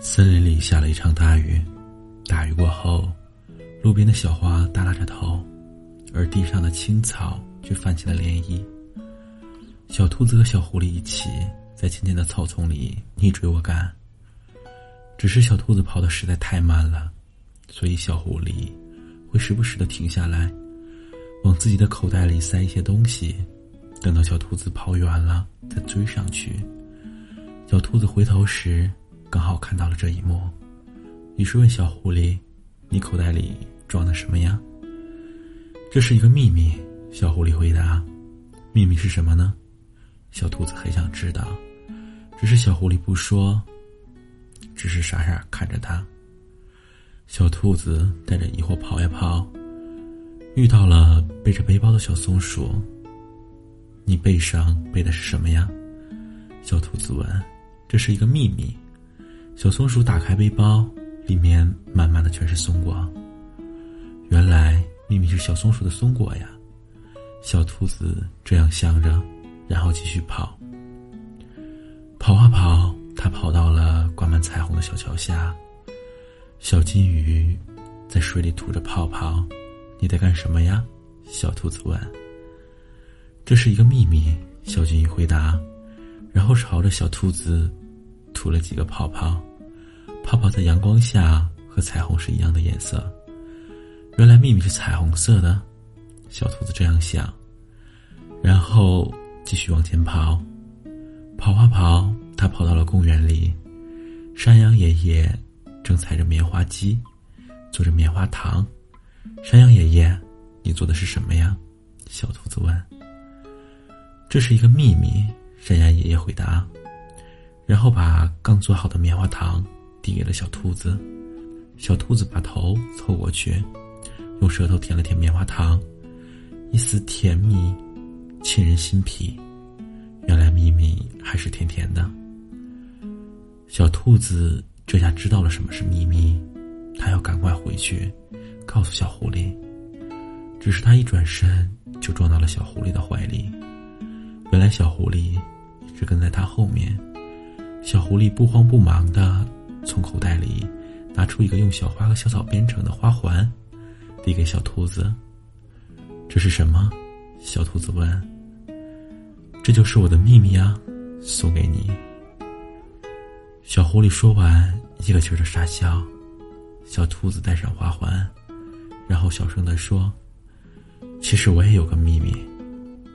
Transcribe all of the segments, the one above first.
森林里下了一场大雨，大雨过后，路边的小花耷拉着头，而地上的青草却泛起了涟漪。小兔子和小狐狸一起在浅浅的草丛里你追我赶。只是小兔子跑的实在太慢了，所以小狐狸会时不时的停下来，往自己的口袋里塞一些东西，等到小兔子跑远了再追上去。小兔子回头时。刚好看到了这一幕，于是问小狐狸：“你口袋里装的什么呀？”这是一个秘密。小狐狸回答：“秘密是什么呢？”小兔子很想知道，只是小狐狸不说，只是傻傻看着它。小兔子带着疑惑跑呀跑，遇到了背着背包的小松鼠。“你背上背的是什么呀？”小兔子问。“这是一个秘密。”小松鼠打开背包，里面满满的全是松果。原来秘密是小松鼠的松果呀！小兔子这样想着，然后继续跑。跑啊跑，它跑到了挂满彩虹的小桥下。小金鱼在水里吐着泡泡。你在干什么呀？小兔子问。这是一个秘密。小金鱼回答，然后朝着小兔子。出了几个泡泡，泡泡在阳光下和彩虹是一样的颜色。原来秘密是彩虹色的，小兔子这样想。然后继续往前跑，跑啊跑，它跑到了公园里。山羊爷爷正踩着棉花机，做着棉花糖。山羊爷爷，你做的是什么呀？小兔子问。这是一个秘密，山羊爷爷回答。然后把刚做好的棉花糖递给了小兔子，小兔子把头凑过去，用舌头舔了舔棉花糖，一丝甜蜜，沁人心脾。原来秘密还是甜甜的。小兔子这下知道了什么是秘密，它要赶快回去，告诉小狐狸。只是它一转身就撞到了小狐狸的怀里，原来小狐狸一直跟在它后面。小狐狸不慌不忙的从口袋里拿出一个用小花和小草编成的花环，递给小兔子。这是什么？小兔子问。这就是我的秘密啊，送给你。小狐狸说完，一个劲儿的傻笑。小兔子戴上花环，然后小声的说：“其实我也有个秘密。”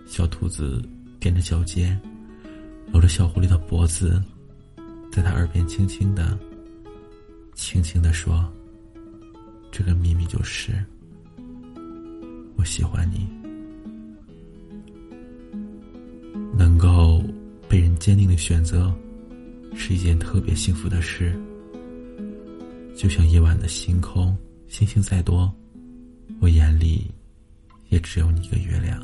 小兔子踮着脚尖，搂着小狐狸的脖子。在他耳边轻轻的、轻轻的说：“这个秘密就是，我喜欢你。能够被人坚定的选择，是一件特别幸福的事。就像夜晚的星空，星星再多，我眼里也只有你一个月亮。”